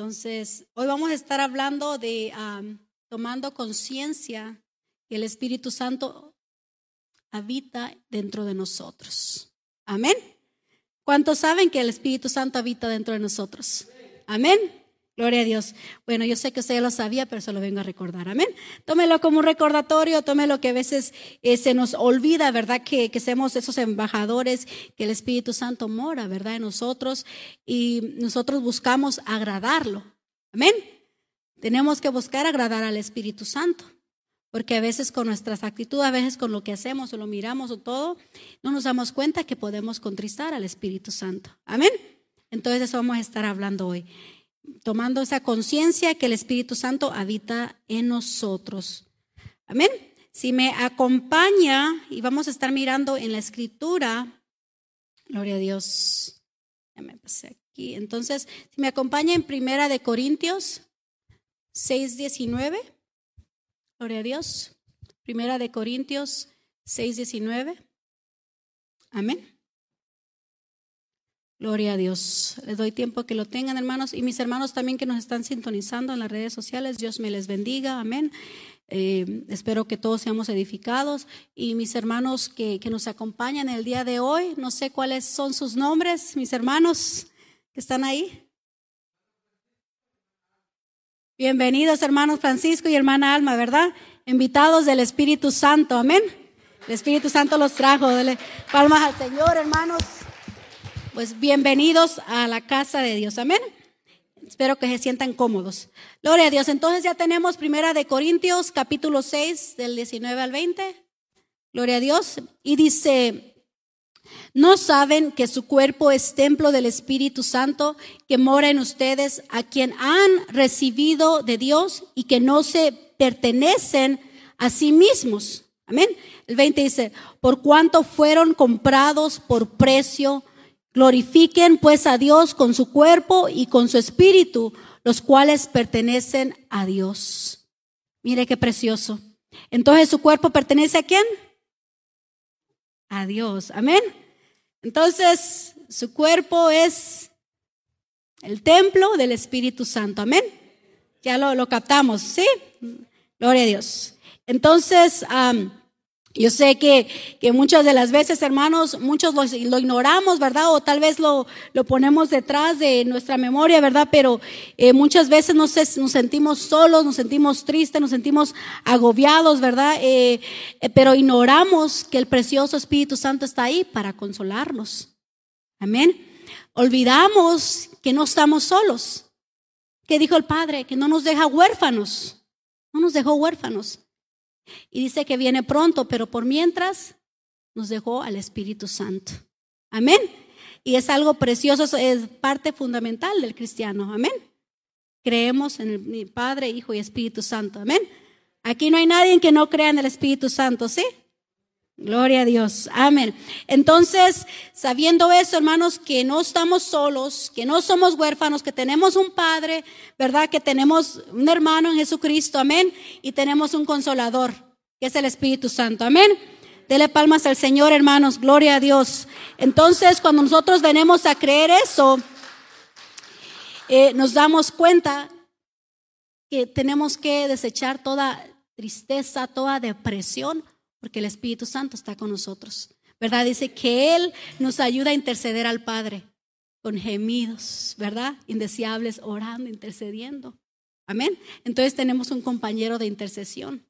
Entonces, hoy vamos a estar hablando de tomando conciencia que el Espíritu Santo habita dentro de nosotros. Amén. ¿Cuántos saben que el Espíritu Santo habita dentro de nosotros? Amén. Gloria a Dios. Bueno, yo sé que usted ya lo sabía, pero se lo vengo a recordar. Amén. Tómelo como un recordatorio, tómelo que a veces eh, se nos olvida, ¿verdad? Que, que seamos esos embajadores, que el Espíritu Santo mora, ¿verdad? En nosotros y nosotros buscamos agradarlo. Amén. Tenemos que buscar agradar al Espíritu Santo. Porque a veces con nuestras actitudes, a veces con lo que hacemos o lo miramos o todo, no nos damos cuenta que podemos contristar al Espíritu Santo. Amén. Entonces eso vamos a estar hablando hoy tomando esa conciencia que el Espíritu Santo habita en nosotros. Amén. Si me acompaña y vamos a estar mirando en la escritura, gloria a Dios. Ya me pasé aquí. Entonces, si me acompaña en Primera de Corintios 6:19. Gloria a Dios. Primera de Corintios 6:19. Amén. Gloria a Dios. Les doy tiempo que lo tengan, hermanos. Y mis hermanos también que nos están sintonizando en las redes sociales, Dios me les bendiga. Amén. Eh, espero que todos seamos edificados. Y mis hermanos que, que nos acompañan el día de hoy, no sé cuáles son sus nombres, mis hermanos que están ahí. Bienvenidos, hermanos Francisco y hermana Alma, ¿verdad? Invitados del Espíritu Santo. Amén. El Espíritu Santo los trajo. Dele palmas al Señor, hermanos. Pues bienvenidos a la casa de Dios. Amén. Espero que se sientan cómodos. Gloria a Dios. Entonces ya tenemos primera de Corintios capítulo 6 del 19 al 20. Gloria a Dios. Y dice, ¿no saben que su cuerpo es templo del Espíritu Santo que mora en ustedes, a quien han recibido de Dios y que no se pertenecen a sí mismos? Amén. El 20 dice, por cuanto fueron comprados por precio, Glorifiquen pues a Dios con su cuerpo y con su espíritu, los cuales pertenecen a Dios. Mire qué precioso. Entonces su cuerpo pertenece a quién? A Dios. Amén. Entonces su cuerpo es el templo del Espíritu Santo. Amén. Ya lo, lo captamos, ¿sí? Gloria a Dios. Entonces, yo sé que, que, muchas de las veces, hermanos, muchos lo, ignoramos, ¿verdad? O tal vez lo, lo ponemos detrás de nuestra memoria, ¿verdad? Pero eh, muchas veces nos, nos, sentimos solos, nos sentimos tristes, nos sentimos agobiados, ¿verdad? Eh, eh, pero ignoramos que el precioso Espíritu Santo está ahí para consolarnos. Amén. Olvidamos que no estamos solos. ¿Qué dijo el Padre? Que no nos deja huérfanos. No nos dejó huérfanos. Y dice que viene pronto, pero por mientras nos dejó al Espíritu Santo. Amén. Y es algo precioso, es parte fundamental del cristiano. Amén. Creemos en el Padre, Hijo y Espíritu Santo. Amén. Aquí no hay nadie que no crea en el Espíritu Santo, ¿sí? Gloria a Dios. Amén. Entonces, sabiendo eso, hermanos, que no estamos solos, que no somos huérfanos, que tenemos un Padre, ¿verdad? Que tenemos un hermano en Jesucristo. Amén. Y tenemos un consolador, que es el Espíritu Santo. Amén. Dele palmas al Señor, hermanos. Gloria a Dios. Entonces, cuando nosotros venimos a creer eso, eh, nos damos cuenta que tenemos que desechar toda tristeza, toda depresión porque el Espíritu Santo está con nosotros. ¿Verdad? Dice que Él nos ayuda a interceder al Padre con gemidos, ¿verdad? Indeseables, orando, intercediendo. Amén. Entonces tenemos un compañero de intercesión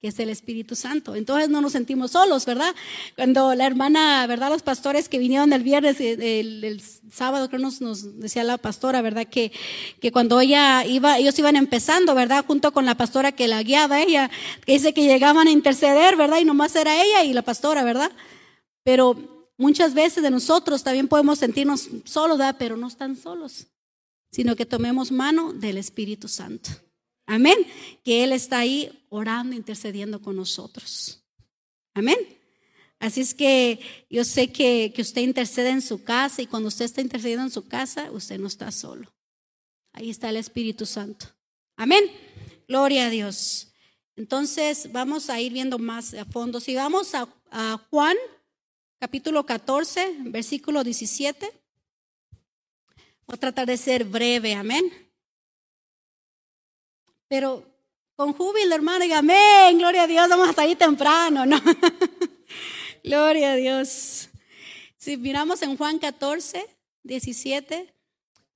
que es el Espíritu Santo. Entonces no nos sentimos solos, ¿verdad? Cuando la hermana, ¿verdad? Los pastores que vinieron el viernes, eh, el, sábado, creo nos, nos decía la pastora, ¿verdad? Que, que cuando ella iba, ellos iban empezando, ¿verdad? Junto con la pastora que la guiaba ella, que dice que llegaban a interceder, ¿verdad? Y nomás era ella y la pastora, ¿verdad? Pero muchas veces de nosotros también podemos sentirnos solos, ¿verdad? Pero no están solos, sino que tomemos mano del Espíritu Santo. Amén. Que Él está ahí orando, intercediendo con nosotros. Amén. Así es que yo sé que, que usted intercede en su casa y cuando usted está intercediendo en su casa, usted no está solo. Ahí está el Espíritu Santo. Amén. Gloria a Dios. Entonces vamos a ir viendo más a fondo. Si vamos a, a Juan, capítulo 14, versículo 17. Voy a tratar de ser breve. Amén. Pero con júbilo, hermano, y amén, gloria a Dios, vamos hasta ahí temprano, ¿no? gloria a Dios. Si miramos en Juan 14, 17,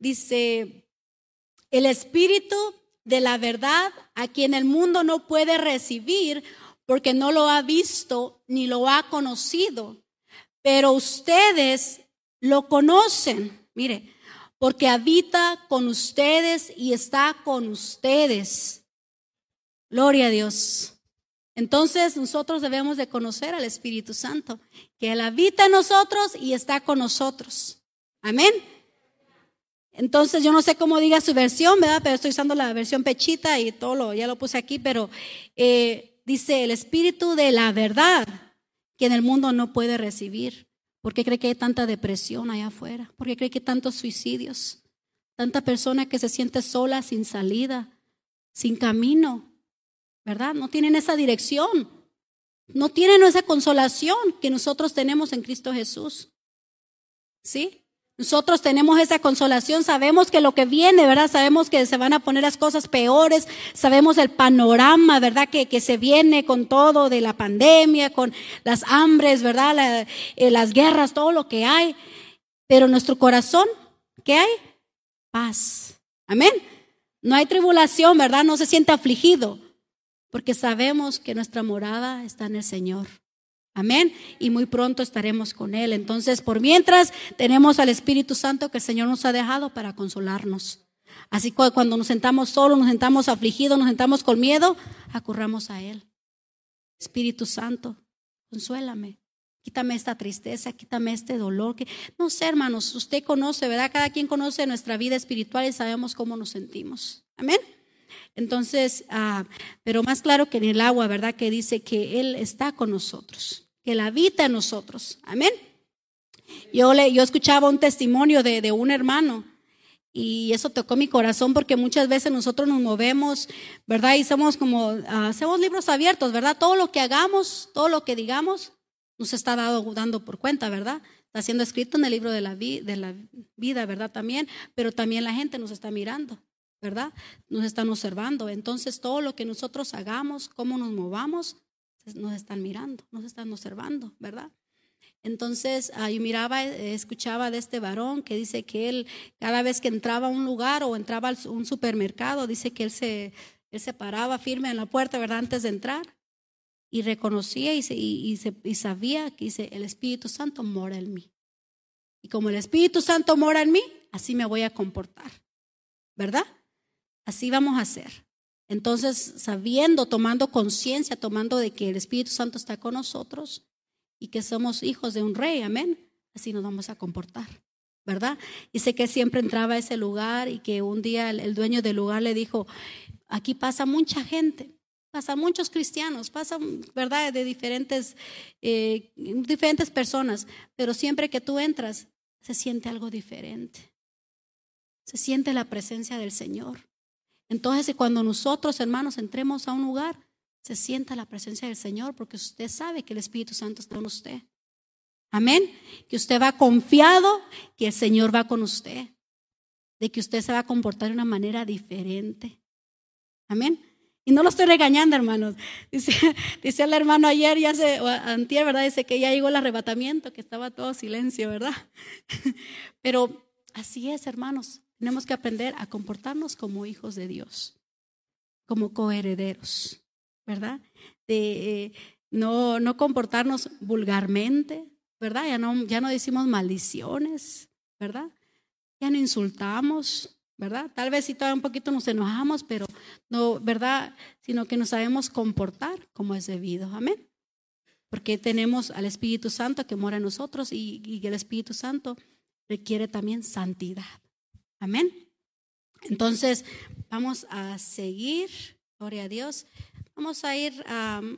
dice, el Espíritu de la verdad a quien el mundo no puede recibir porque no lo ha visto ni lo ha conocido, pero ustedes lo conocen, mire, porque habita con ustedes y está con ustedes. Gloria a Dios. Entonces nosotros debemos de conocer al Espíritu Santo, que Él habita en nosotros y está con nosotros. Amén. Entonces yo no sé cómo diga su versión, ¿verdad? Pero estoy usando la versión pechita y todo lo, ya lo puse aquí, pero eh, dice el Espíritu de la verdad que en el mundo no puede recibir. ¿Por qué cree que hay tanta depresión allá afuera? ¿Por qué cree que hay tantos suicidios? Tanta persona que se siente sola, sin salida, sin camino, ¿verdad? No tienen esa dirección. No tienen esa consolación que nosotros tenemos en Cristo Jesús. ¿Sí? Nosotros tenemos esa consolación, sabemos que lo que viene, ¿verdad? Sabemos que se van a poner las cosas peores, sabemos el panorama, ¿verdad? Que, que se viene con todo de la pandemia, con las hambres, ¿verdad? Eh, las guerras, todo lo que hay. Pero nuestro corazón, ¿qué hay? Paz. Amén. No hay tribulación, ¿verdad? No se siente afligido, porque sabemos que nuestra morada está en el Señor. Amén. Y muy pronto estaremos con Él. Entonces, por mientras, tenemos al Espíritu Santo que el Señor nos ha dejado para consolarnos. Así que cuando nos sentamos solos, nos sentamos afligidos, nos sentamos con miedo, acurramos a Él. Espíritu Santo, consuélame. Quítame esta tristeza, quítame este dolor. Que... No sé, hermanos, usted conoce, ¿verdad? Cada quien conoce nuestra vida espiritual y sabemos cómo nos sentimos. Amén. Entonces, ah, pero más claro que en el agua, ¿verdad? Que dice que Él está con nosotros que Él habita en nosotros. Amén. Yo, le, yo escuchaba un testimonio de, de un hermano y eso tocó mi corazón porque muchas veces nosotros nos movemos, ¿verdad? Y somos como, ah, hacemos libros abiertos, ¿verdad? Todo lo que hagamos, todo lo que digamos, nos está dando por cuenta, ¿verdad? Está siendo escrito en el libro de la, de la vida, ¿verdad? También, pero también la gente nos está mirando, ¿verdad? Nos están observando. Entonces, todo lo que nosotros hagamos, cómo nos movamos, nos están mirando, nos están observando, ¿verdad? Entonces yo miraba, eh, escuchaba de este varón que dice que él cada vez que entraba a un lugar o entraba a un supermercado, dice que él se, él se paraba firme en la puerta, ¿verdad? Antes de entrar y reconocía y, y, y sabía que dice, el Espíritu Santo mora en mí. Y como el Espíritu Santo mora en mí, así me voy a comportar, ¿verdad? Así vamos a hacer. Entonces, sabiendo, tomando conciencia, tomando de que el Espíritu Santo está con nosotros y que somos hijos de un rey, amén, así nos vamos a comportar, ¿verdad? Y sé que siempre entraba a ese lugar y que un día el, dueño del lugar le dijo, aquí pasa mucha gente, pasa muchos cristianos, pasan, ¿verdad?, de diferentes, eh, diferentes personas, pero siempre que tú entras, se siente algo diferente. Se siente la presencia del Señor. Entonces, cuando nosotros, hermanos, entremos a un lugar, se sienta la presencia del Señor porque usted sabe que el Espíritu Santo está con usted. Amén. Que usted va confiado que el Señor va con usted. De que usted se va a comportar de una manera diferente. Amén. Y no lo estoy regañando, hermanos. Dice, dice el hermano ayer, ya se, antier, ¿verdad? Dice que ya llegó el arrebatamiento, que estaba todo silencio, ¿verdad? Pero así es, hermanos. Tenemos que aprender a comportarnos como hijos de Dios, como coherederos, ¿verdad? De eh, no, no comportarnos vulgarmente, ¿verdad? Ya no, ya no decimos maldiciones, ¿verdad? Ya no insultamos, ¿verdad? Tal vez sí todavía un poquito nos enojamos, pero no, ¿verdad? Sino que nos sabemos comportar como es debido. Amén. Porque tenemos al Espíritu Santo que mora en nosotros y, y el Espíritu Santo requiere también santidad. Amén. Entonces, vamos a seguir, gloria a Dios. Vamos a ir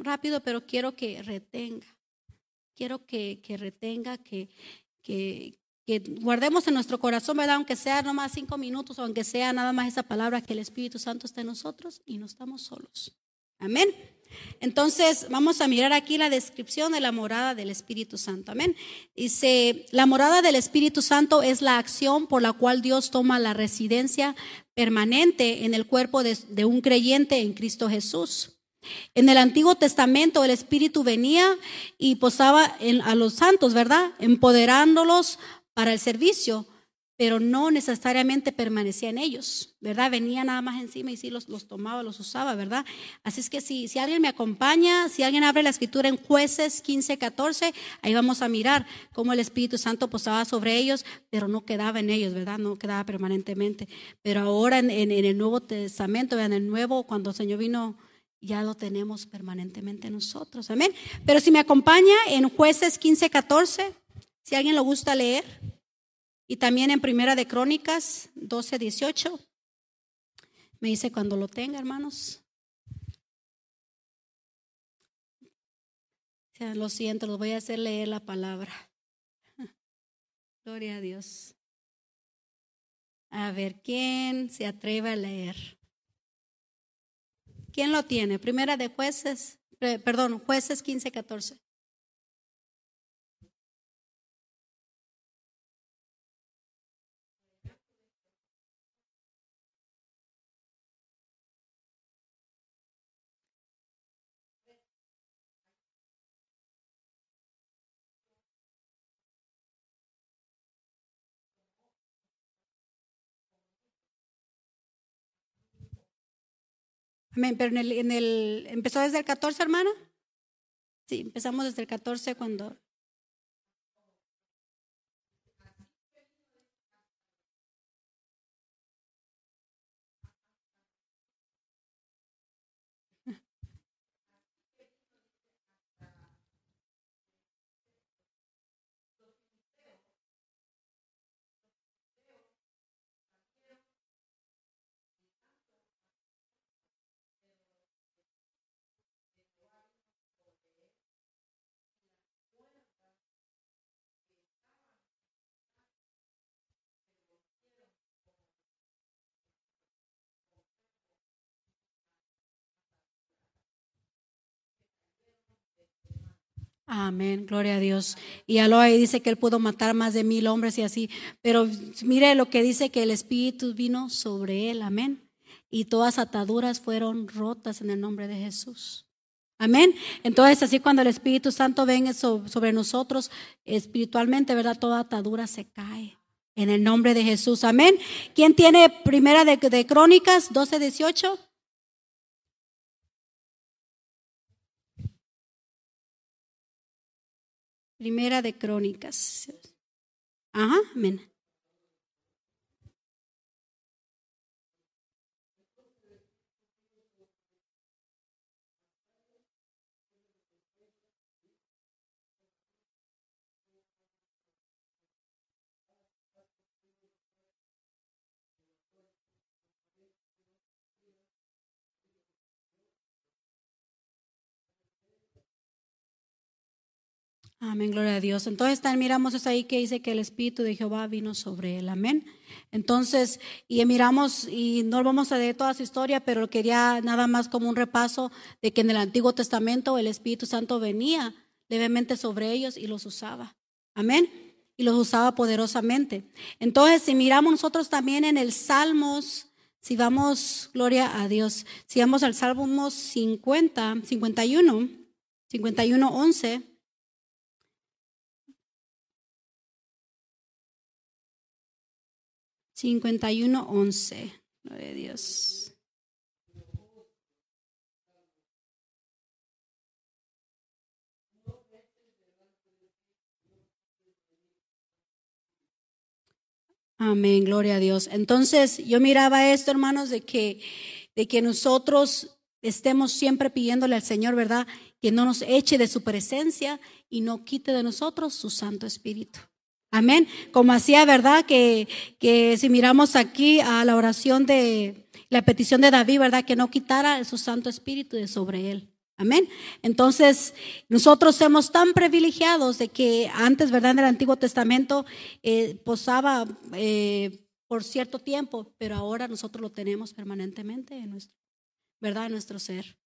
rápido, pero quiero que retenga. Quiero que, que retenga, que, que, que guardemos en nuestro corazón, ¿verdad? Aunque sea nomás cinco minutos, o aunque sea nada más esa palabra, que el Espíritu Santo está en nosotros y no estamos solos. Amén. Entonces, vamos a mirar aquí la descripción de la morada del Espíritu Santo. Amén. Dice, la morada del Espíritu Santo es la acción por la cual Dios toma la residencia permanente en el cuerpo de, un creyente en Cristo Jesús. En el Antiguo Testamento el Espíritu venía y posaba a los santos, ¿verdad? Empoderándolos para el servicio, pero no necesariamente permanecía en ellos, ¿verdad? Venía nada más encima y sí los, los tomaba, los usaba, ¿verdad? Así es que si, si alguien me acompaña, si alguien abre la escritura en jueces 15, 14, ahí vamos a mirar cómo el Espíritu Santo posaba sobre ellos, pero no quedaba en ellos, ¿verdad? No quedaba permanentemente. Pero ahora en, en, el Nuevo Testamento, en el Nuevo, cuando el Señor vino ya lo tenemos permanentemente nosotros. Amén. Pero si me acompaña en jueces 15, 14, si alguien lo gusta leer. Y también en Primera de Crónicas 12, 18. Me dice cuando lo tenga, hermanos. lo siento, los voy a hacer leer la palabra. Gloria a Dios. A ver, ¿quién se atreve a leer? ¿Quién lo tiene? Primera de jueces, perdón, jueces 15, 14. Amén, pero en el, en el, ¿empezó desde el 14, hermana? Sí, empezamos desde el 14 cuando Amén, gloria a Dios. Y Aloy dice que él pudo matar más de mil hombres y así, pero mire lo que dice que el Espíritu vino sobre él, amén. Y todas ataduras fueron rotas en el nombre de Jesús. Amén. Entonces, así cuando el Espíritu Santo venga sobre nosotros espiritualmente, ¿verdad? Toda atadura se cae. En el nombre de Jesús. Amén. ¿Quién tiene primera de, de Crónicas 12, 18? Primera de Crónicas. Ajá, amén. Amén, gloria a Dios. Entonces también miramos eso ahí que dice que el Espíritu de Jehová vino sobre él. Amén. Entonces, y miramos, y no vamos a leer toda su historia, pero quería nada más como un repaso de que en el Antiguo Testamento el Espíritu Santo venía levemente sobre ellos y los usaba. Amén. Y los usaba poderosamente. Entonces, si miramos nosotros también en el Salmos, si vamos, gloria a Dios, si vamos al Salmos 50, 51, 51, 11. 51.11. Gloria a Dios. Amén, gloria a Dios. Entonces, yo miraba esto, hermanos, de que, de que nosotros estemos siempre pidiéndole al Señor, ¿verdad? Que no nos eche de su presencia y no quite de nosotros su Santo Espíritu. Amén. Como hacía, ¿verdad? Que, que si miramos aquí a la oración de la petición de David, ¿verdad? Que no quitara su Santo Espíritu de sobre él. Amén. Entonces, nosotros somos tan privilegiados de que antes, ¿verdad? En el Antiguo Testamento eh, posaba eh, por cierto tiempo, pero ahora nosotros lo tenemos permanentemente en nuestro, ¿verdad? En nuestro ser.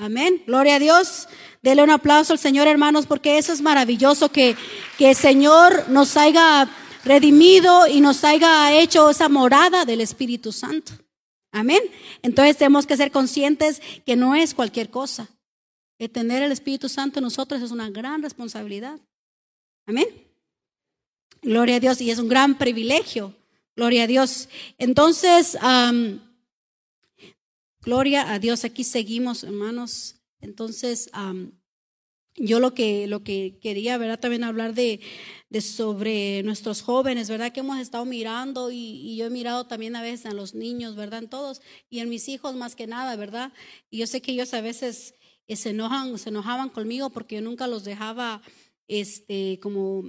Amén. Gloria a Dios. Dele un aplauso al Señor, hermanos, porque eso es maravilloso que, que el Señor nos haya redimido y nos haya hecho esa morada del Espíritu Santo. Amén. Entonces tenemos que ser conscientes que no es cualquier cosa. Que tener el Espíritu Santo en nosotros es una gran responsabilidad. Amén. Gloria a Dios y es un gran privilegio. Gloria a Dios. Entonces, gloria a Dios. Aquí seguimos, hermanos. Entonces, yo lo que, lo que quería, ¿verdad? También hablar de, de, sobre nuestros jóvenes, ¿verdad? Que hemos estado mirando y, yo he mirado también a veces a los niños, ¿verdad? En todos y en mis hijos más que nada, ¿verdad? Y yo sé que ellos a veces eh, se enojan, se enojaban conmigo porque yo nunca los dejaba, este, como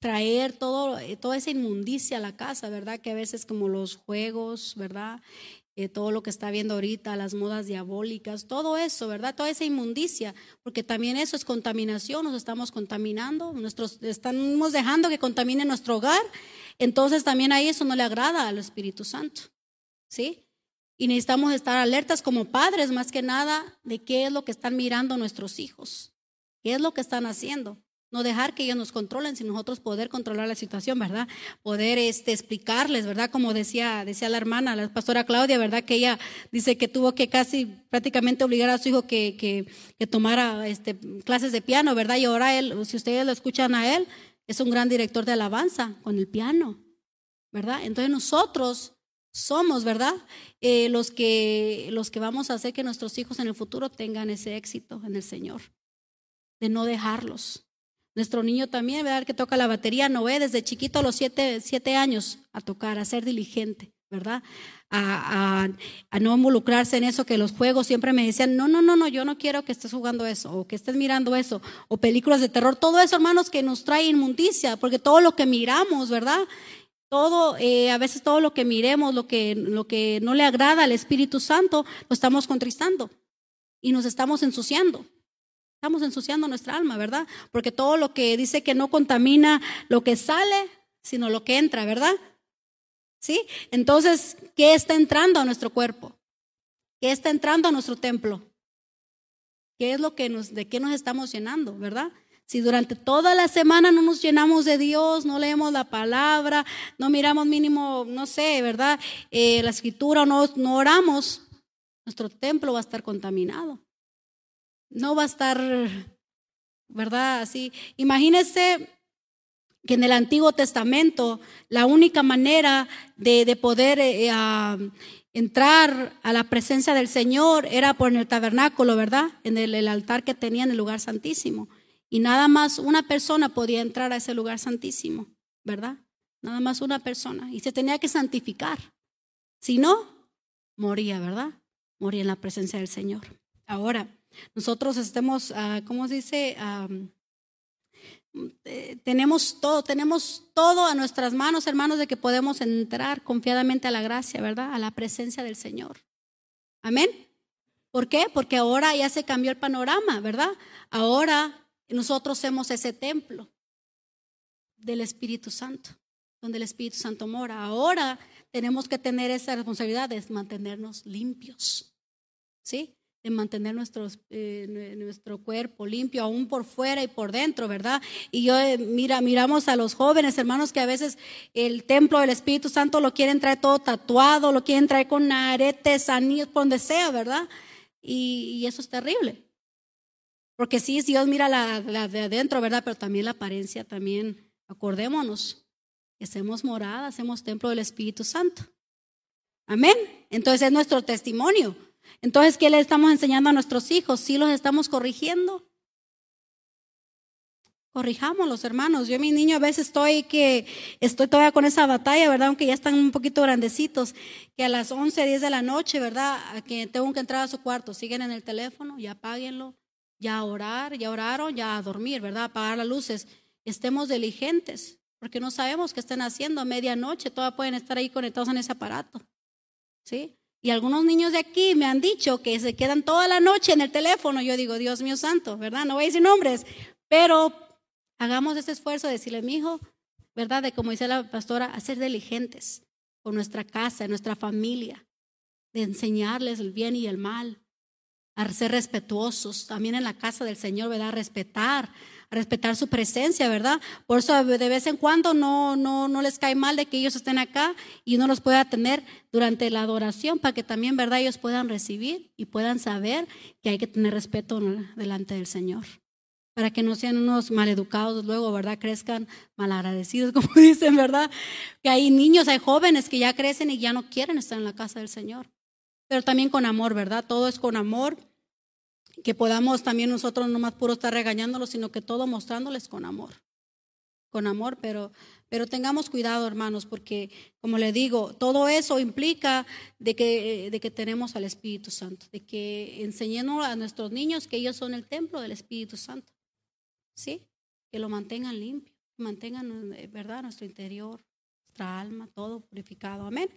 traer todo, eh, toda esa inmundicia a la casa, ¿verdad? Que a veces como los juegos, ¿verdad? Eh, todo lo que está viendo ahorita, las modas diabólicas, todo eso, ¿verdad? Toda esa inmundicia, porque también eso es contaminación, nos estamos contaminando, estamos dejando que contamine nuestro hogar, entonces también ahí eso no le agrada al Espíritu Santo, ¿sí? Y necesitamos estar alertas como padres, más que nada, de qué es lo que están mirando nuestros hijos, qué es lo que están haciendo. No dejar que ellos nos controlen, sino nosotros poder controlar la situación, ¿verdad? Poder este, explicarles, ¿verdad? Como decía, decía la hermana, la pastora Claudia, ¿verdad? Que ella dice que tuvo que casi prácticamente obligar a su hijo que, que, que tomara este, clases de piano, ¿verdad? Y ahora él, si ustedes lo escuchan a él, es un gran director de alabanza con el piano, ¿verdad? Entonces nosotros somos, ¿verdad? Eh, los, que, los que vamos a hacer que nuestros hijos en el futuro tengan ese éxito en el Señor, de no dejarlos. Nuestro niño también, ¿verdad? Que toca la batería, no ve desde chiquito a los siete, siete años a tocar, a ser diligente, ¿verdad? A, no involucrarse en eso, que los juegos siempre me decían, no, no, no, no, yo no quiero que estés jugando eso, o que estés mirando eso, o películas de terror, todo eso, hermanos, que nos trae inmundicia, porque todo lo que miramos, ¿verdad? Todo, eh, a veces todo lo que miremos, lo que, lo que no le agrada al Espíritu Santo, lo estamos contristando y nos estamos ensuciando. Estamos ensuciando nuestra alma, ¿verdad? Porque todo lo que dice que no contamina lo que sale, sino lo que entra, ¿verdad? ¿Sí? Entonces, ¿qué está entrando a nuestro cuerpo? ¿Qué está entrando a nuestro templo? ¿Qué es lo que nos, de qué nos estamos llenando, verdad? Si durante toda la semana no nos llenamos de Dios, no leemos la palabra, no miramos mínimo, no sé, ¿verdad? Eh, la escritura, no, no oramos, nuestro templo va a estar contaminado. No va a estar, ¿verdad? Así. Imagínese que en el Antiguo Testamento la única manera de, poder eh, entrar a la presencia del Señor era por el tabernáculo, ¿verdad? En el, el, altar que tenía en el lugar santísimo. Y nada más una persona podía entrar a ese lugar santísimo, ¿verdad? Nada más una persona. Y se tenía que santificar. Si no, moría, ¿verdad? Moría en la presencia del Señor. Ahora, nosotros estemos, uh, ¿cómo se dice? Eh, tenemos todo, tenemos todo a nuestras manos, hermanos, de que podemos entrar confiadamente a la gracia, ¿verdad? A la presencia del Señor. Amén. ¿Por qué? Porque ahora ya se cambió el panorama, ¿verdad? Ahora nosotros somos ese templo del Espíritu Santo, donde el Espíritu Santo mora. Ahora tenemos que tener esa responsabilidad de mantenernos limpios. ¿Sí? De mantener eh, nuestro cuerpo limpio, aún por fuera y por dentro, ¿verdad? Y yo, eh, mira, miramos a los jóvenes, hermanos, que a veces el templo del Espíritu Santo lo quieren traer todo tatuado, lo quieren traer con aretes, anillos, por donde sea, ¿verdad? Y, eso es terrible. Porque sí, Dios mira la, la, de adentro, ¿verdad? Pero también la apariencia, también, acordémonos, que hacemos morada, hacemos templo del Espíritu Santo. Amén. Entonces es nuestro testimonio. Entonces, ¿qué le estamos enseñando a nuestros hijos? ¿Sí los estamos corrigiendo? Corrijamos los hermanos. Yo, mi niño, a veces estoy que estoy todavía con esa batalla, ¿verdad? Aunque ya están un poquito grandecitos, que a las 11, 10 de la noche, ¿verdad? Que tengo que entrar a su cuarto, siguen en el teléfono, ya apáguenlo, ya a orar, ya oraron, ya a dormir, ¿verdad? Apagar las luces. Estemos diligentes, porque no sabemos qué estén haciendo a medianoche, todavía pueden estar ahí conectados en ese aparato. ¿Sí? Y algunos niños de aquí me han dicho que se quedan toda la noche en el teléfono. Yo digo, Dios mío santo, ¿verdad? No voy a decir nombres, pero hagamos ese esfuerzo de decirle, mi hijo, ¿verdad? De como dice la pastora, a ser diligentes con nuestra casa, nuestra familia, de enseñarles el bien y el mal, a ser respetuosos, también en la casa del Señor, ¿verdad? A respetar, a respetar su presencia, ¿verdad? Por eso de vez en cuando no, no, no les cae mal de que ellos estén acá y uno los pueda tener durante la adoración para que también, ¿verdad? Ellos puedan recibir y puedan saber que hay que tener respeto delante del Señor para que no sean unos maleducados luego, ¿verdad? Crezcan malagradecidos, como dicen, ¿verdad? Que hay niños, hay jóvenes que ya crecen y ya no quieren estar en la casa del Señor. Pero también con amor, ¿verdad? Todo es con amor que podamos también nosotros no más puro estar regañándolos, sino que todo mostrándoles con amor. Con amor, pero, pero tengamos cuidado, hermanos, porque como le digo, todo eso implica de que, de que tenemos al Espíritu Santo, de que enseñemos a nuestros niños que ellos son el templo del Espíritu Santo. ¿Sí? Que lo mantengan limpio, mantengan, eh, ¿verdad?, nuestro interior, nuestra alma, todo purificado. Amén.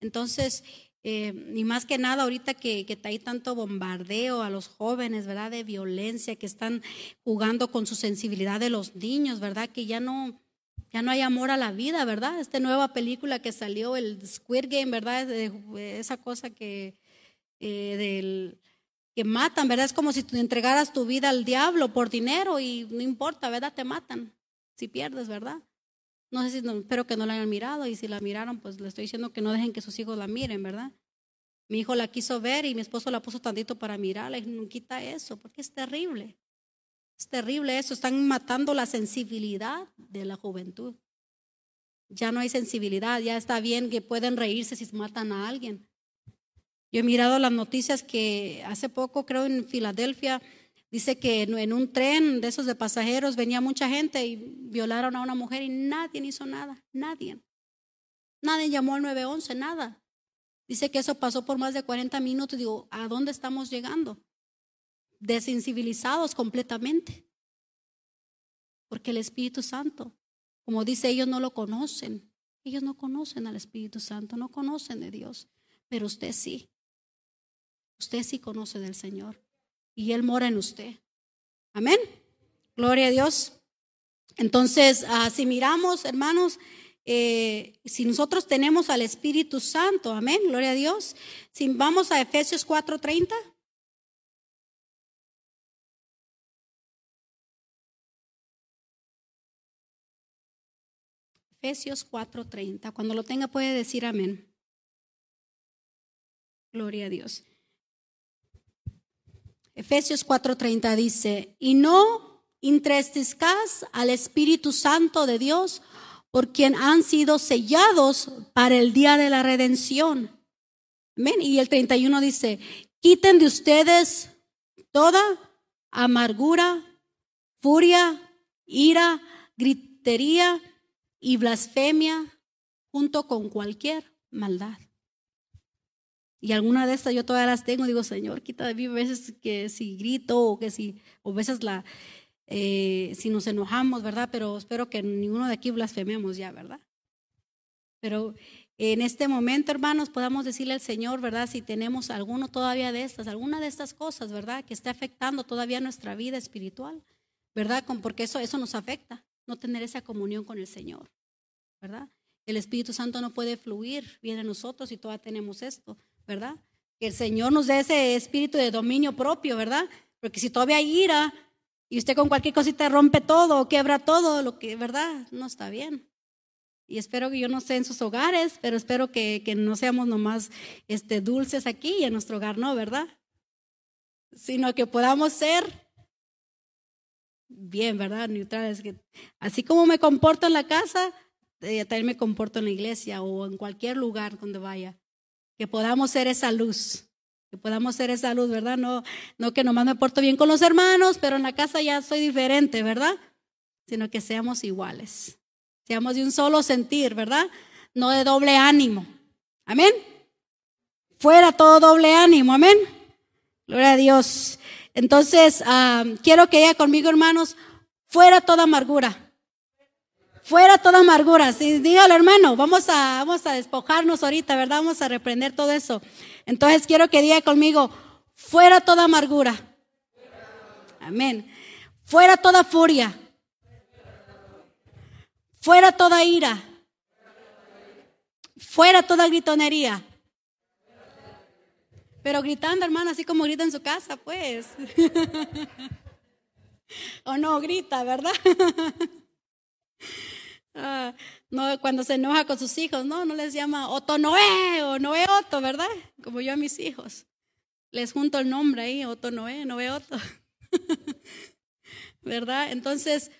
Entonces, eh, y más que nada ahorita que, que hay tanto bombardeo a los jóvenes, ¿verdad? De violencia, que están jugando con su sensibilidad de los niños, ¿verdad? Que ya no, ya no hay amor a la vida, ¿verdad? Esta nueva película que salió, el Squid Game, ¿verdad? esa cosa que, eh, del, que matan, ¿verdad? Es como si tú entregaras tu vida al diablo por dinero y no importa, ¿verdad? Te matan si pierdes, ¿verdad? No sé si, espero que no la hayan mirado y si la miraron, pues le estoy diciendo que no dejen que sus hijos la miren, ¿verdad? Mi hijo la quiso ver y mi esposo la puso tantito para mirarla y no quita eso, porque es terrible. Es terrible eso, están matando la sensibilidad de la juventud. Ya no hay sensibilidad, ya está bien que pueden reírse si matan a alguien. Yo he mirado las noticias que hace poco, creo en Filadelfia, Dice que en un tren de esos de pasajeros venía mucha gente y violaron a una mujer y nadie hizo nada, nadie. Nadie llamó al 911, nada. Dice que eso pasó por más de 40 minutos. Digo, ¿a dónde estamos llegando? Desensibilizados completamente. Porque el Espíritu Santo, como dice, ellos no lo conocen. Ellos no conocen al Espíritu Santo, no conocen de Dios. Pero usted sí. Usted sí conoce del Señor y Él mora en usted. Amén. Gloria a Dios. Entonces, ah, si miramos, hermanos, eh, si nosotros tenemos al Espíritu Santo, amén, gloria a Dios. Si vamos a Efesios 4:30. Efesios 4:30. Cuando lo tenga puede decir amén. Gloria a Dios. Efesios 4:30 dice, y no entristezcas al Espíritu Santo de Dios, por quien han sido sellados para el día de la redención. Amén. Y el 31 dice, quiten de ustedes toda amargura, furia, ira, gritería y blasfemia, junto con cualquier maldad. Y alguna de estas yo todavía las tengo, digo, Señor, quita de mí veces que si grito o que si, o veces la, eh, si nos enojamos, ¿verdad? Pero espero que ninguno de aquí blasfememos ya, ¿verdad? Pero en este momento, hermanos, podamos decirle al Señor, ¿verdad? Si tenemos alguno todavía de estas, alguna de estas cosas, ¿verdad? Que esté afectando todavía nuestra vida espiritual, ¿verdad? Porque eso, eso nos afecta, no tener esa comunión con el Señor, ¿verdad? El Espíritu Santo no puede fluir bien en nosotros si todavía tenemos esto. ¿Verdad? Que el Señor nos dé ese espíritu de dominio propio, ¿verdad? Porque si todavía hay ira y usted con cualquier cosita rompe todo quiebra todo, lo que, ¿verdad? No está bien. Y espero que yo no esté en sus hogares, pero espero que, que no seamos nomás este, dulces aquí y en nuestro hogar no, ¿verdad? Sino que podamos ser bien, ¿verdad? Neutrales. Que, así como me comporto en la casa, eh, también me comporto en la iglesia o en cualquier lugar donde vaya que podamos ser esa luz, que podamos ser esa luz, ¿verdad? No, no que nomás me porto bien con los hermanos, pero en la casa ya soy diferente, ¿verdad? Sino que seamos iguales, seamos de un solo sentir, ¿verdad? No de doble ánimo. Amén. Fuera todo doble ánimo, amén. Gloria a Dios. Entonces, ah, quiero que haya conmigo, hermanos, fuera toda amargura. Fuera toda amargura. Sí, dígalo, hermano. Vamos a, vamos a despojarnos ahorita, ¿verdad? Vamos a reprender todo eso. Entonces quiero que diga conmigo, fuera toda amargura. Amén. Fuera toda furia. Fuera toda ira. Fuera toda gritonería. Pero gritando, hermana, así como grita en su casa, pues. o no grita, ¿verdad? Ah, no, cuando se enoja con sus hijos, no, no les llama Otto Noé o Noé Otto, ¿verdad? Como yo a mis hijos. Les junto el nombre ahí, Otto Noé, Noé Otto. ¿Verdad? Entonces,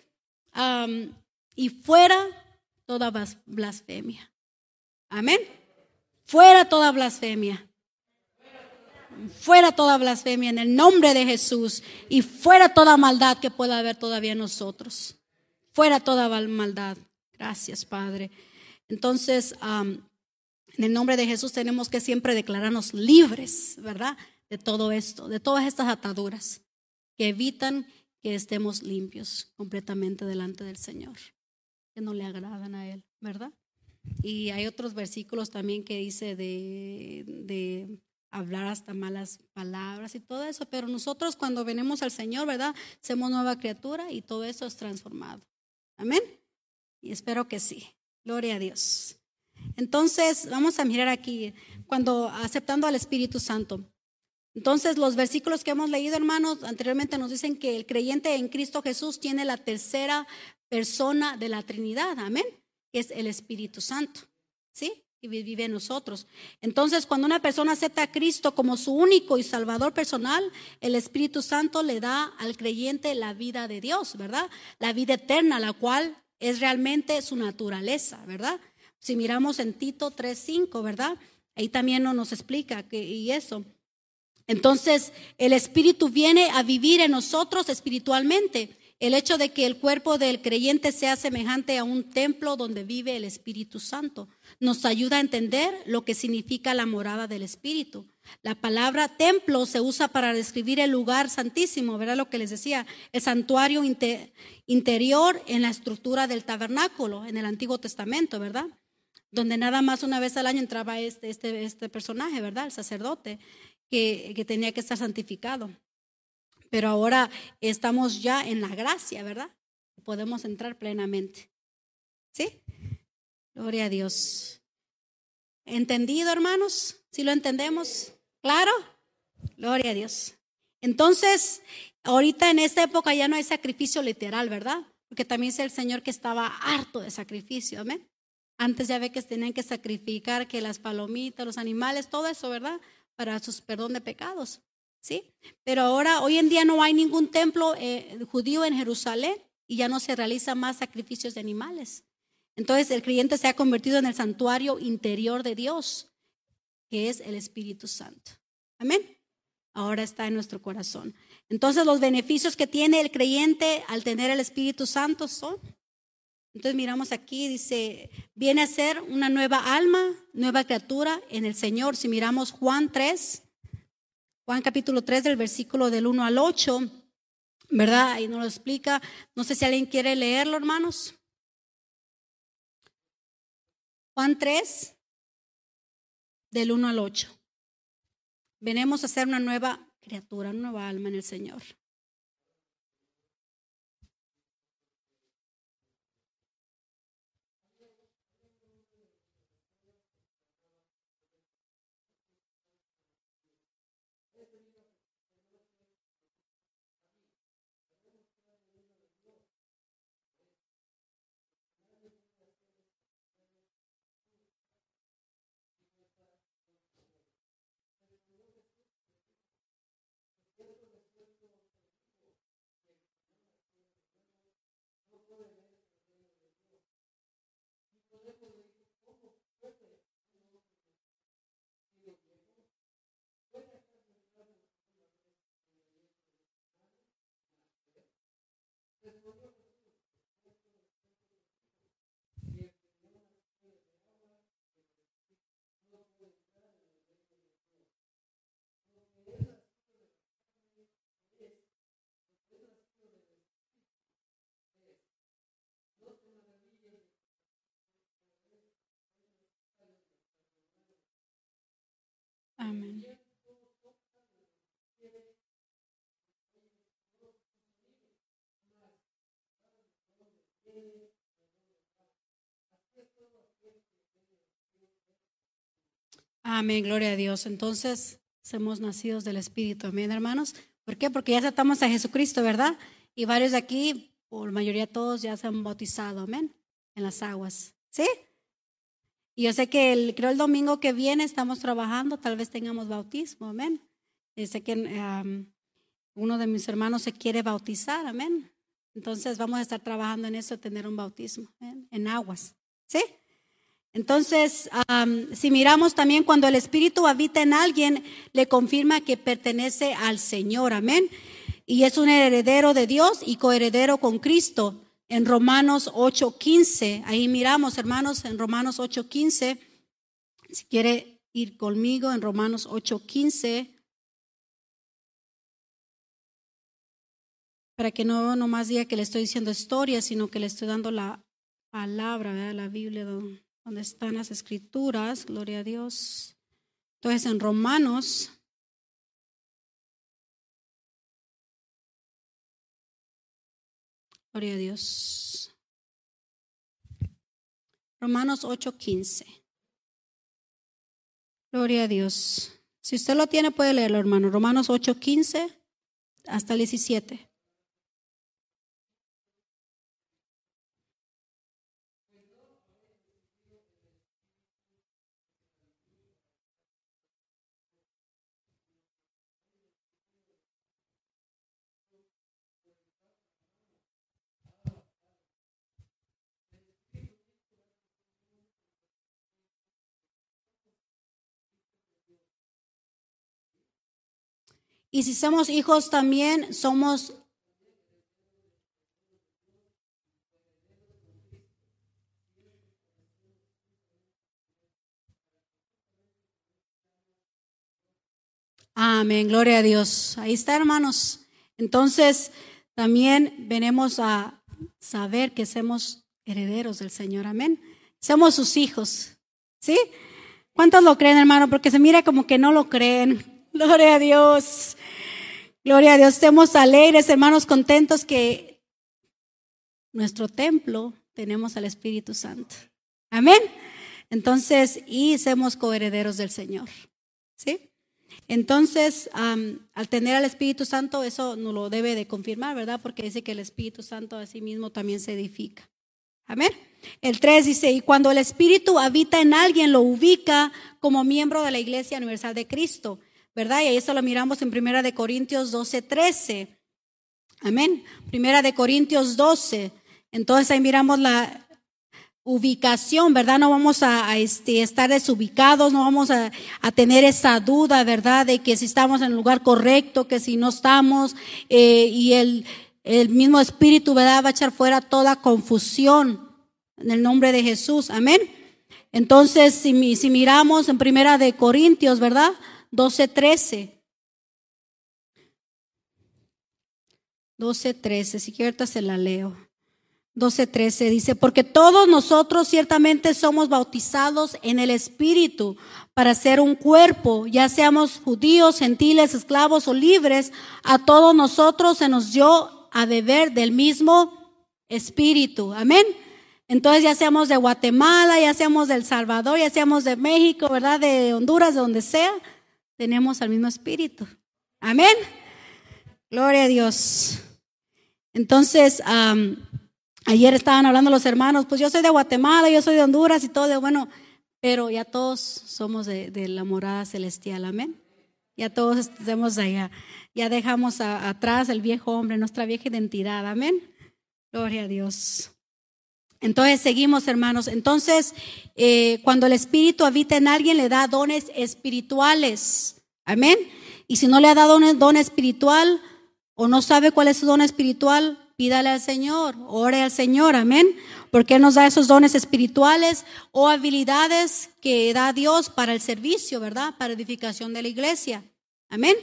y fuera toda blasfemia. Amén. Fuera toda blasfemia. Fuera toda blasfemia en el nombre de Jesús y fuera toda maldad que pueda haber todavía en nosotros. Fuera toda maldad. Gracias, Padre. Entonces, en el nombre de Jesús tenemos que siempre declararnos libres, ¿verdad? De todo esto, de todas estas ataduras que evitan que estemos limpios completamente delante del Señor, que no le agradan a Él, ¿verdad? Y hay otros versículos también que dice de, de hablar hasta malas palabras y todo eso, pero nosotros cuando venimos al Señor, ¿verdad? Somos nueva criatura y todo eso es transformado. Amén. Y espero que sí. Gloria a Dios. Entonces, vamos a mirar aquí, cuando aceptando al Espíritu Santo. Entonces, los versículos que hemos leído, hermanos, anteriormente nos dicen que el creyente en Cristo Jesús tiene la tercera persona de la Trinidad, amén, es el Espíritu Santo, ¿sí? Vive en nosotros. Entonces, cuando una persona acepta a Cristo como su único y salvador personal, el Espíritu Santo le da al creyente la vida de Dios, ¿verdad? La vida eterna, la cual es realmente su naturaleza, ¿verdad? Si miramos en Tito 3.5, ¿verdad? Ahí también nos explica que, y eso. Entonces, el Espíritu viene a vivir en nosotros espiritualmente. El hecho de que el cuerpo del creyente sea semejante a un templo donde vive el Espíritu Santo nos ayuda a entender lo que significa la morada del Espíritu. La palabra templo se usa para describir el lugar santísimo, ¿verdad? Lo que les decía, el santuario interior en la estructura del tabernáculo en el Antiguo Testamento, ¿verdad? Donde nada más una vez al año entraba este, este, este personaje, ¿verdad? El sacerdote que, tenía que estar santificado. Pero ahora estamos ya en la gracia, ¿verdad? Podemos entrar plenamente. ¿Sí? Gloria a Dios. ¿Entendido, hermanos? ¿Sí lo entendemos? ¿Claro? Gloria a Dios. Entonces, ahorita en esta época ya no hay sacrificio literal, ¿verdad? Porque también es el Señor que estaba harto de sacrificio, amén. Antes ya ve que tenían que sacrificar que las palomitas, los animales, todo eso, ¿verdad? para sus perdón de pecados. ¿Sí? Pero ahora, hoy en día no hay ningún templo eh, judío en Jerusalén y ya no se realizan más sacrificios de animales. Entonces el creyente se ha convertido en el santuario interior de Dios, que es el Espíritu Santo. Amén. Ahora está en nuestro corazón. Entonces los beneficios que tiene el creyente al tener el Espíritu Santo son entonces miramos aquí, dice, viene a ser una nueva alma, nueva criatura en el Señor. Si miramos Juan 3, Juan capítulo 3 del versículo del 1 al 8, ¿verdad? Ahí nos lo explica. No sé si alguien quiere leerlo, hermanos. Juan 3, del 1 al 8. Venemos a ser una nueva criatura, una nueva alma en el Señor. Amén. Amén, gloria a Dios. Entonces, somos nacidos del Espíritu. Amén, hermanos. ¿Por qué? Porque ya aceptamos a Jesucristo, ¿verdad? Y varios de aquí, por la mayoría todos, ya se han bautizado, amén, en las aguas. ¿Sí? Y yo sé que el, creo el domingo que viene estamos trabajando, tal vez tengamos bautismo, amén. Y sé que uno de mis hermanos se quiere bautizar, amén. Entonces vamos a estar trabajando en eso, tener un bautismo en aguas. ¿Sí? Entonces, si miramos también cuando el Espíritu habita en alguien, le confirma que pertenece al Señor, amén. Y es un heredero de Dios y coheredero con Cristo. En Romanos 8:15, ahí miramos, hermanos, en Romanos 8:15, si quiere ir conmigo en Romanos 8:15. Para que no nomás diga que le estoy diciendo historia, sino que le estoy dando la palabra, la Biblia donde están las escrituras, gloria a Dios. Entonces en Romanos, gloria a Dios. Romanos 8:15. Gloria a Dios. Si usted lo tiene, puede leerlo, hermano. Romanos 8:15 hasta el 17. Y si somos hijos también, somos Amén, gloria a Dios. Ahí está, hermanos. Entonces, también venimos a saber que somos herederos del Señor. Amén. Somos sus hijos. ¿Sí? ¿Cuántos lo creen, hermano? Porque se mira como que no lo creen. Gloria a Dios. Gloria a Dios. Estemos alegres, hermanos, contentos que nuestro templo tenemos al Espíritu Santo. Amén. Entonces, y somos coherederos del Señor. ¿Sí? Entonces, al tener al Espíritu Santo, eso no lo debe de confirmar, ¿verdad? Porque dice que el Espíritu Santo a sí mismo también se edifica. Amén. El 3 dice, y cuando el Espíritu habita en alguien, lo ubica como miembro de la Iglesia Universal de Cristo. ¿Verdad? Y eso lo miramos en Primera de Corintios 12, 13. Amén. Primera de Corintios 12. Entonces ahí miramos la ubicación, ¿verdad? No vamos a, este, estar desubicados, no vamos a, tener esa duda, ¿verdad? De que si estamos en el lugar correcto, que si no estamos, eh, y el, el mismo Espíritu, ¿verdad? Va a echar fuera toda confusión en el nombre de Jesús. Amén. Entonces, si, si miramos en Primera de Corintios, ¿verdad? 12.13. 12.13, si quieres se la leo. 12.13 dice, porque todos nosotros ciertamente somos bautizados en el Espíritu para ser un cuerpo, ya seamos judíos, gentiles, esclavos o libres, a todos nosotros se nos dio a beber del mismo Espíritu. Amén. Entonces ya seamos de Guatemala, ya seamos del Salvador, ya seamos de México, ¿verdad? De Honduras, de donde sea tenemos al mismo espíritu. Amén. Gloria a Dios. Entonces, ayer estaban hablando los hermanos, pues yo soy de Guatemala, yo soy de Honduras y todo, bueno, pero ya todos somos de, la morada celestial, amén. Ya todos estamos allá, ya dejamos atrás el viejo hombre, nuestra vieja identidad, amén. Gloria a Dios. Entonces seguimos, hermanos. Entonces, eh, cuando el Espíritu habita en alguien, le da dones espirituales. Amén. Y si no le ha dado un don espiritual o no sabe cuál es su don espiritual, pídale al Señor, ore al Señor. Amén. Porque Él nos da esos dones espirituales o habilidades que da Dios para el servicio, ¿verdad? Para edificación de la iglesia. Amén.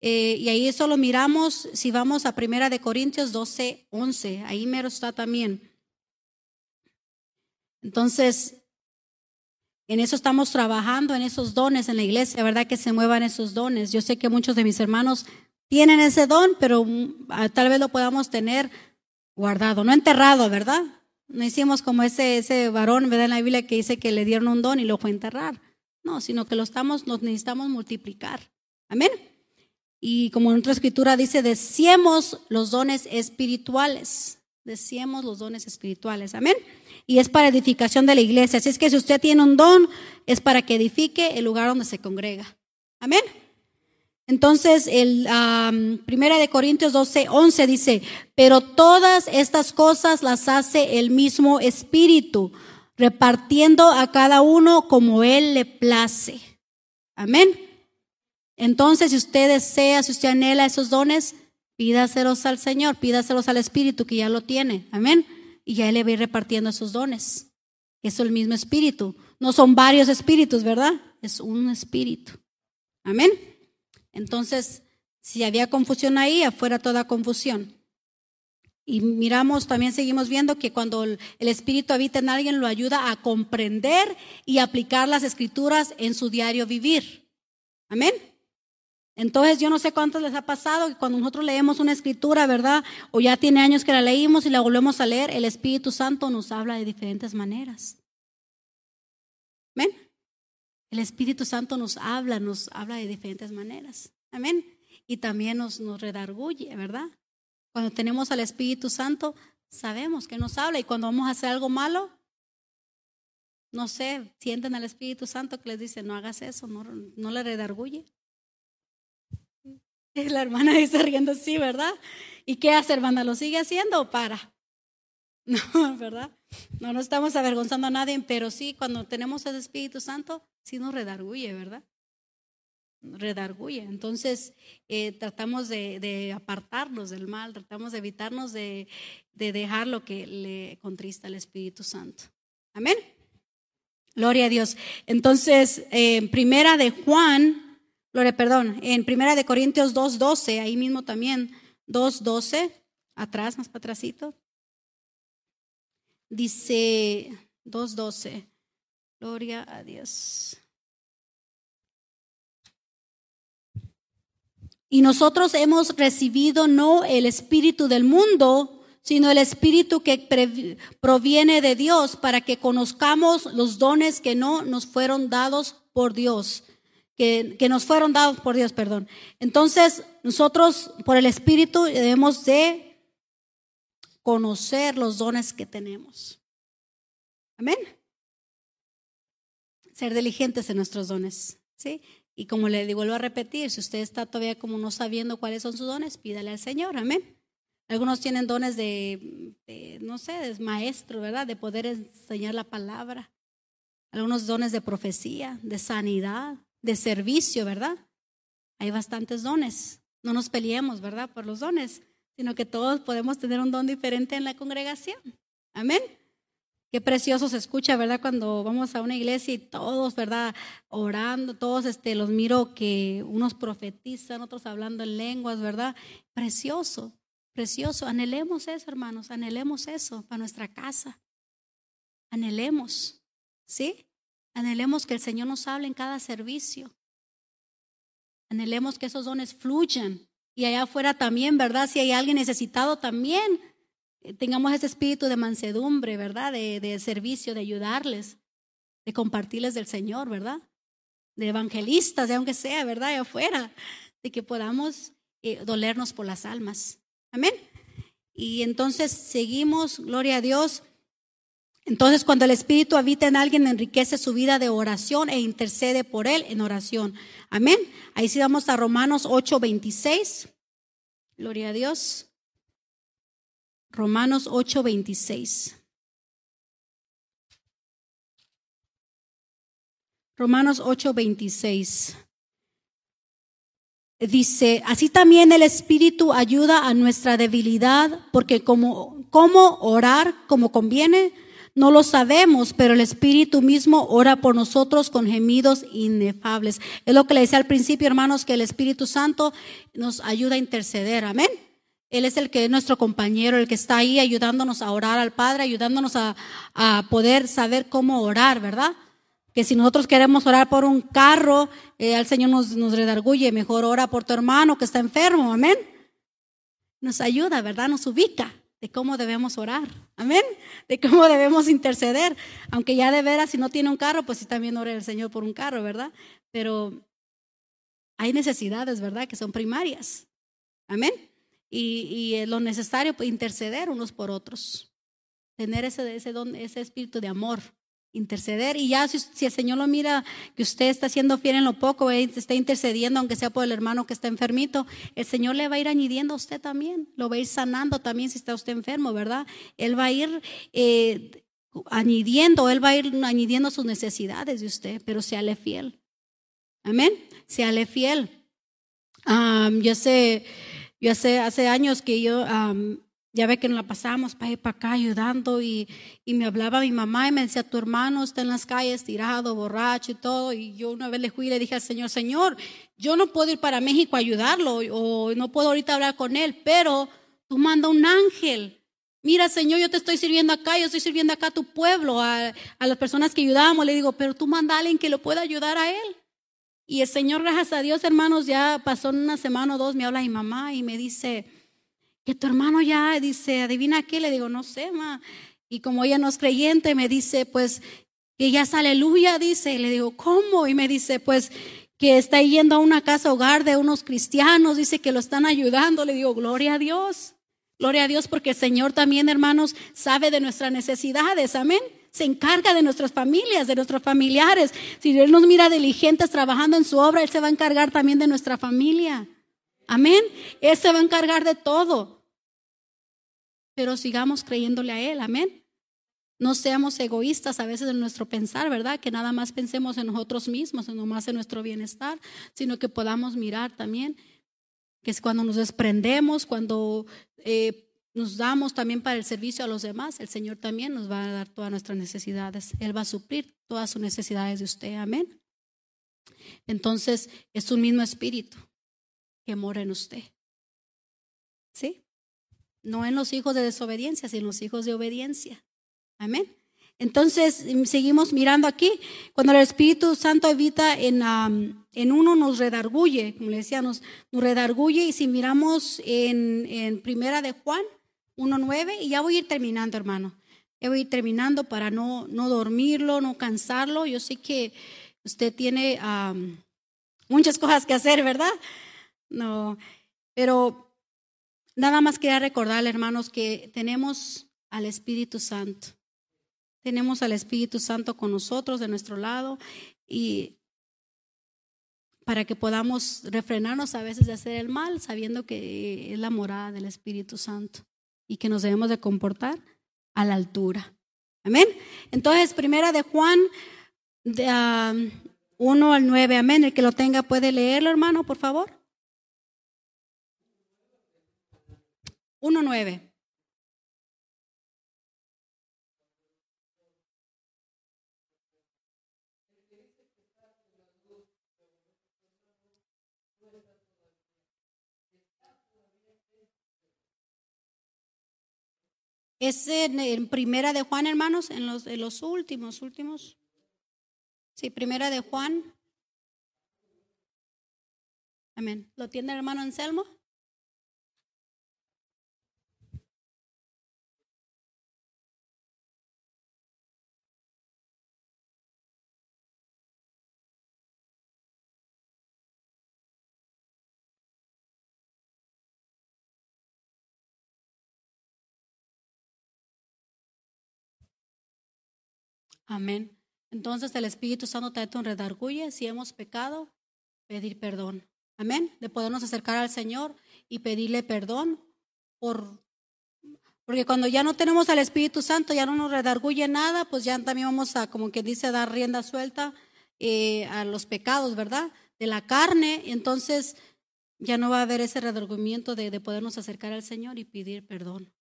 Eh, y ahí eso lo miramos si vamos a Primera de Corintios 12, 11. Ahí mero está también. Entonces, en eso estamos trabajando, en esos dones en la iglesia, ¿verdad? Que se muevan esos dones. Yo sé que muchos de mis hermanos tienen ese don, pero mm, tal vez lo podamos tener guardado, no enterrado, ¿verdad? No hicimos como ese, ese varón, ¿verdad? En la Biblia que dice que le dieron un don y lo fue a enterrar. No, sino que lo estamos, nos necesitamos multiplicar. Amén. Y como en otra escritura dice, deseemos los dones espirituales. Deseemos los dones espirituales. Amén. Y es para edificación de la iglesia. Así es que si usted tiene un don, es para que edifique el lugar donde se congrega. Amén. Entonces, el Primera de Corintios 12, 11 dice, pero todas estas cosas las hace el mismo Espíritu, repartiendo a cada uno como Él le place. Amén. Entonces, si usted desea, si usted anhela esos dones, pídaselos al Señor, pídaselos al Espíritu que ya lo tiene. Amén. Y ya Él le va a ir repartiendo esos dones. Es el mismo Espíritu. No son varios espíritus, ¿verdad? Es un Espíritu. Amén. Entonces, si había confusión ahí, afuera toda confusión. Y miramos, también seguimos viendo que cuando el Espíritu habita en alguien, lo ayuda a comprender y aplicar las escrituras en su diario vivir. Amén. Entonces, yo no sé cuántos les ha pasado que cuando nosotros leemos una escritura, ¿verdad? O ya tiene años que la leímos y la volvemos a leer, el Espíritu Santo nos habla de diferentes maneras. Amén. El Espíritu Santo nos habla, nos habla de diferentes maneras. Amén. Y también nos, nos redarguye, ¿verdad? Cuando tenemos al Espíritu Santo, sabemos que nos habla y cuando vamos a hacer algo malo, no sé, sienten al Espíritu Santo que les dice, no hagas eso, no, no le redarguye. Y la hermana dice riendo, sí, ¿verdad? ¿Y qué hace, hermana? ¿Lo sigue haciendo o para? No, ¿verdad? No, no estamos avergonzando a nadie, pero sí, cuando tenemos el Espíritu Santo, sí nos redarguye, ¿verdad? Redarguye. Entonces, eh, tratamos de, apartarnos del mal, tratamos de evitarnos de, dejar lo que le contrista al Espíritu Santo. Amén. Gloria a Dios. Entonces, en primera de Juan, gloria, perdón, en primera de Corintios 2.12, ahí mismo también, 2.12, atrás, más para atrásito, dice 2.12. Gloria a Dios. Y nosotros hemos recibido no el espíritu del mundo, sino el espíritu que proviene de Dios para que conozcamos los dones que no nos fueron dados por Dios, que, que nos fueron dados por Dios, perdón. Entonces, nosotros por el espíritu debemos de conocer los dones que tenemos. Amén ser diligentes en nuestros dones, ¿sí? Y como le vuelvo a repetir, si usted está todavía como no sabiendo cuáles son sus dones, pídale al Señor, amén. Algunos tienen dones de, no sé, de maestro, ¿verdad? De poder enseñar la palabra. Algunos dones de profecía, de sanidad, de servicio, ¿verdad? Hay bastantes dones. No nos peleemos, ¿verdad? Por los dones, sino que todos podemos tener un don diferente en la congregación. Amén. Qué precioso se escucha, ¿verdad? Cuando vamos a una iglesia y todos, ¿verdad? Orando, todos este, los miro que unos profetizan, otros hablando en lenguas, ¿verdad? Precioso, precioso. Anhelemos eso, hermanos, anhelemos eso para nuestra casa. Anhelemos, ¿sí? Anhelemos que el Señor nos hable en cada servicio. Anhelemos que esos dones fluyan. Y allá afuera también, ¿verdad? Si hay alguien necesitado también, tengamos ese espíritu de mansedumbre, ¿verdad? De, servicio, de ayudarles, de compartirles del Señor, ¿verdad? De evangelistas, de aunque sea, ¿verdad? De afuera, de que podamos eh, dolernos por las almas. Amén. Y entonces seguimos, gloria a Dios. Entonces, cuando el Espíritu habita en alguien, enriquece su vida de oración e intercede por él en oración. Amén. Ahí sí vamos a Romanos 8, 26. Gloria a Dios. Romanos 8:26. Romanos 8:26. Dice, así también el Espíritu ayuda a nuestra debilidad, porque como, cómo orar como conviene, no lo sabemos, pero el Espíritu mismo ora por nosotros con gemidos inefables. Es lo que le decía al principio, hermanos, que el Espíritu Santo nos ayuda a interceder. Amén. Él es el que es nuestro compañero, el que está ahí ayudándonos a orar al Padre, ayudándonos a, poder saber cómo orar, ¿verdad? Que si nosotros queremos orar por un carro, eh, al Señor nos, nos redarguye, mejor ora por tu hermano que está enfermo, amén. Nos ayuda, ¿verdad? Nos ubica de cómo debemos orar, amén, de cómo debemos interceder, aunque ya de veras si no tiene un carro, pues sí también ore el Señor por un carro, ¿verdad? Pero hay necesidades, ¿verdad? Que son primarias, amén, y, lo necesario, pues interceder unos por otros, tener ese, ese, don, ese espíritu de amor, interceder. Y ya si, el Señor lo mira que usted está siendo fiel en lo poco, está intercediendo, aunque sea por el hermano que está enfermito, el Señor le va a ir añadiendo a usted también, lo va a ir sanando también si está usted enfermo, ¿verdad? Él va a ir eh, añadiendo, Él va a ir añadiendo sus necesidades de usted, pero séale fiel. Amén, séale fiel. yo sé, yo hace, hace años que yo ya ve que nos la pasamos para ir para acá ayudando y, y, me hablaba mi mamá y me decía, tu hermano está en las calles tirado, borracho y todo. Y yo una vez le fui y le dije al Señor, Señor, yo no puedo ir para México a ayudarlo o no puedo ahorita hablar con él, pero tú manda un ángel. Mira, Señor, yo te estoy sirviendo acá, yo estoy sirviendo acá a tu pueblo, a, a las personas que ayudamos. Le digo, pero tú manda a alguien que lo pueda ayudar a él. Y el Señor, gracias a Dios, hermanos, ya pasó una semana o dos, me habla mi mamá y me dice, que tu hermano ya dice, adivina qué, le digo, no sé, ma. Y como ella no es creyente, me dice, pues, que ya es aleluya, dice. Y le digo, ¿cómo? Y me dice, pues, que está yendo a una casa hogar de unos cristianos, dice que lo están ayudando. Le digo, gloria a Dios. Gloria a Dios porque el Señor también, hermanos, sabe de nuestras necesidades. Amén. Se encarga de nuestras familias, de nuestros familiares. Si Él nos mira diligentes trabajando en su obra, Él se va a encargar también de nuestra familia. Amén. Él se va a encargar de todo. Pero sigamos creyéndole a Él. Amén. No seamos egoístas a veces en nuestro pensar, ¿verdad? Que nada más pensemos en nosotros mismos, en nomás en nuestro bienestar, sino que podamos mirar también que es cuando nos desprendemos, cuando eh, nos damos también para el servicio a los demás, el Señor también nos va a dar todas nuestras necesidades. Él va a suplir todas sus necesidades de usted. Amén. Entonces, es un mismo espíritu que mora en usted. ¿Sí? No en los hijos de desobediencia, sino en los hijos de obediencia. Amén. Entonces, mm, seguimos mirando aquí, cuando el Espíritu Santo habita en, en uno, nos redarguye, como le decía, nos, redarguye, y si miramos en, en Primera de Juan 1.9, y ya voy a ir terminando, hermano, ya voy a ir terminando para no, no dormirlo, no cansarlo, yo sé que usted tiene muchas cosas que hacer, ¿verdad? No, pero nada más quería recordarle, hermanos, que tenemos al Espíritu Santo. Tenemos al Espíritu Santo con nosotros, de nuestro lado, y para que podamos refrenarnos a veces de hacer el mal, sabiendo que es la morada del Espíritu Santo y que nos debemos de comportar a la altura. Amén. Entonces, primera de Juan, de, 1 al 9, amén. El que lo tenga puede leerlo, hermano, por favor. 1.9. Es en, primera de Juan, hermanos, en los, en los últimos, últimos. Sí, primera de Juan. Amén. ¿Lo tiene el hermano Anselmo? Amén. Entonces el Espíritu Santo te redarguye si hemos pecado, pedir perdón. Amén. De podernos acercar al Señor y pedirle perdón por porque cuando ya no tenemos al Espíritu Santo, ya no nos redarguye nada, pues ya también vamos a, como que dice, dar rienda suelta eh, a los pecados, ¿verdad? De la carne. Entonces ya no va a haber ese redargüimiento de, de podernos acercar al Señor y pedir perdón.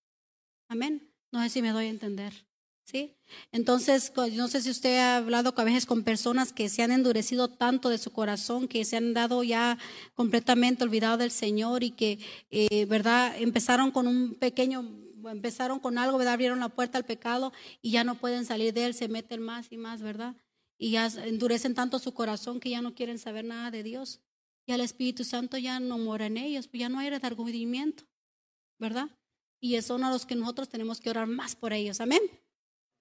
Amén. No sé si me doy a entender. ¿Sí? Entonces, no sé si usted ha hablado a veces con personas que se han endurecido tanto de su corazón, que se han dado ya completamente olvidado del Señor y que, eh, ¿verdad? Empezaron con un pequeño, empezaron con algo, ¿verdad? Abrieron la puerta al pecado y ya no pueden salir de él, se meten más y más, ¿verdad? Y ya endurecen tanto su corazón que ya no quieren saber nada de Dios. Y el Espíritu Santo ya no mora en ellos, pues ya no hay redargüimiento, ¿verdad? Y son a los que nosotros tenemos que orar más por ellos. Amén.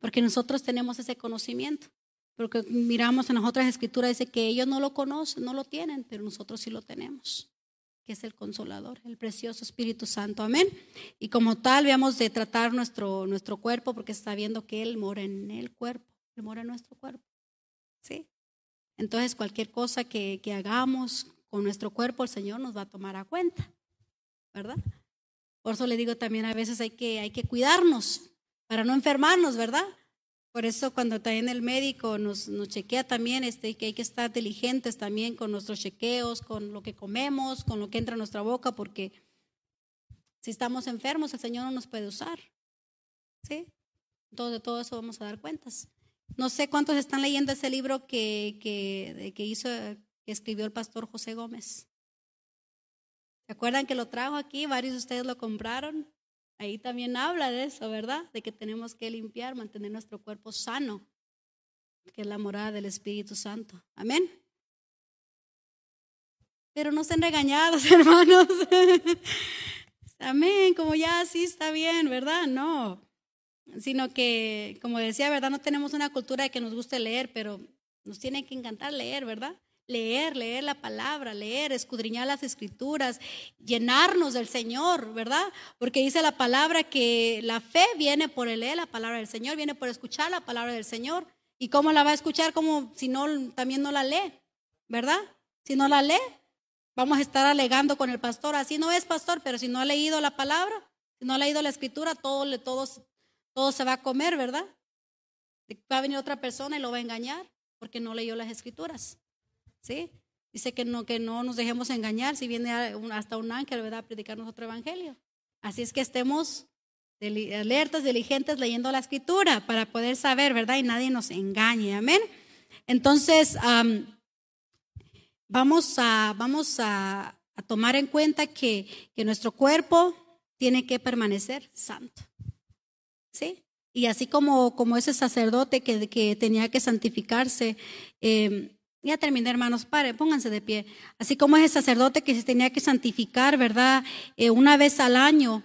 Porque nosotros tenemos ese conocimiento. Porque miramos en las otras escrituras, dice que ellos no lo conocen, no lo tienen, pero nosotros sí lo tenemos, que es el consolador, el precioso Espíritu Santo. Amén. Y como tal, veamos de tratar nuestro, nuestro cuerpo, porque está viendo que Él mora en el cuerpo, Él mora en nuestro cuerpo. ¿Sí? Entonces, cualquier cosa que, que hagamos con nuestro cuerpo, el Señor nos va a tomar a cuenta, ¿verdad? Por eso le digo también a veces hay que, hay que cuidarnos para no enfermarnos, ¿verdad? Por eso cuando también el médico nos, chequea también, este, que hay que estar diligentes también con nuestros chequeos, con lo que comemos, con lo que entra a nuestra boca, porque si estamos enfermos, el Señor no nos puede usar. ¿Sí? Entonces de todo eso vamos a dar cuentas. No sé cuántos están leyendo ese libro que, que, que hizo, que escribió el pastor José Gómez. ¿Se acuerdan que lo trajo aquí? Varios de ustedes lo compraron. Ahí también habla de eso, ¿verdad? De que tenemos que limpiar, mantener nuestro cuerpo sano, que es la morada del Espíritu Santo. Amén. Pero no sean regañados, hermanos. Amén, como ya sí está bien, ¿verdad? No. Sino que, como decía, ¿verdad? No tenemos una cultura de que nos guste leer, pero nos tiene que encantar leer, ¿verdad? Leer, leer la palabra, leer, escudriñar las escrituras, llenarnos del Señor, ¿verdad? Porque dice la palabra que la fe viene por leer la palabra del Señor, viene por escuchar la palabra del Señor. ¿Y cómo la va a escuchar? Como si no, también no la lee, ¿verdad? Si no la lee, vamos a estar alegando con el pastor, así no es pastor, pero si no ha leído la palabra, si no ha leído la escritura, todo, todo, todo se va a comer, ¿verdad? Va a venir otra persona y lo va a engañar porque no leyó las escrituras. ¿Sí? Dice que no, que no nos dejemos engañar si viene hasta un ángel, a predicarnos otro evangelio. Así es que estemos alertas, diligentes, leyendo la escritura para poder saber, ¿verdad? Y nadie nos engañe, amén. Entonces, vamos, a, vamos a, tomar en cuenta que, que, nuestro cuerpo tiene que permanecer santo, ¿sí? Y así como, como ese sacerdote que, que tenía que santificarse, eh, ya terminé, hermanos, pare, pónganse de pie. Así como ese sacerdote que se tenía que santificar, ¿verdad? Eh, una vez al año.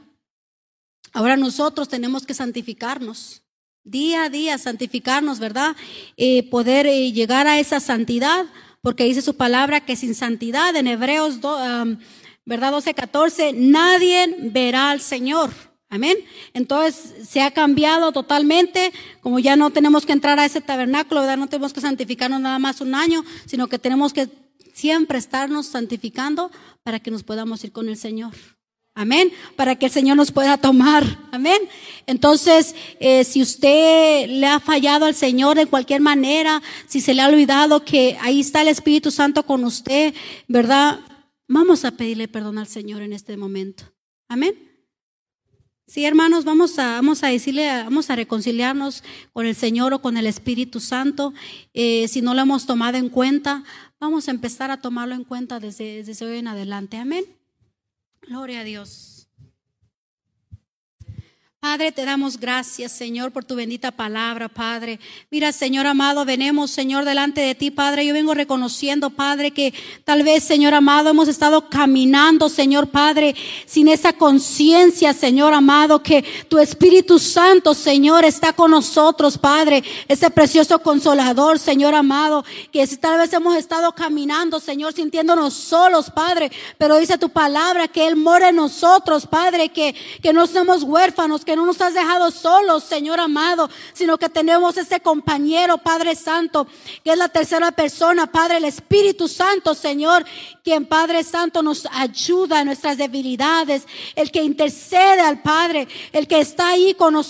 Ahora nosotros tenemos que santificarnos. Día a día, santificarnos, ¿verdad? Eh, poder eh, llegar a esa santidad, porque dice su palabra que sin santidad, en Hebreos, ¿verdad? 12, 14, nadie verá al Señor. Amén. Entonces se ha cambiado totalmente, como ya no tenemos que entrar a ese tabernáculo, ¿verdad? No tenemos que santificarnos nada más un año, sino que tenemos que siempre estarnos santificando para que nos podamos ir con el Señor. Amén. Para que el Señor nos pueda tomar. Amén. Entonces, eh, si usted le ha fallado al Señor de cualquier manera, si se le ha olvidado que ahí está el Espíritu Santo con usted, ¿verdad? Vamos a pedirle perdón al Señor en este momento. Amén. Sí, hermanos, vamos a, vamos a decirle, vamos a reconciliarnos con el Señor o con el Espíritu Santo. Eh, si no lo hemos tomado en cuenta, vamos a empezar a tomarlo en cuenta desde, desde hoy en adelante. Amén. Gloria a Dios. Padre, te damos gracias, Señor, por tu bendita palabra, Padre. Mira, Señor amado, venemos, Señor, delante de ti, Padre. Yo vengo reconociendo, Padre, que tal vez, Señor amado, hemos estado caminando, Señor Padre, sin esa conciencia, Señor amado, que tu Espíritu Santo, Señor, está con nosotros, Padre. Ese precioso consolador, Señor amado, que tal vez hemos estado caminando, Señor, sintiéndonos solos, Padre. Pero dice tu palabra que Él mora en nosotros, Padre, que, que no somos huérfanos que no nos has dejado solos, Señor amado, sino que tenemos ese compañero, Padre Santo, que es la tercera persona, Padre, el Espíritu Santo, Señor, quien Padre Santo nos ayuda en nuestras debilidades, el que intercede al Padre, el que está ahí con nosotros.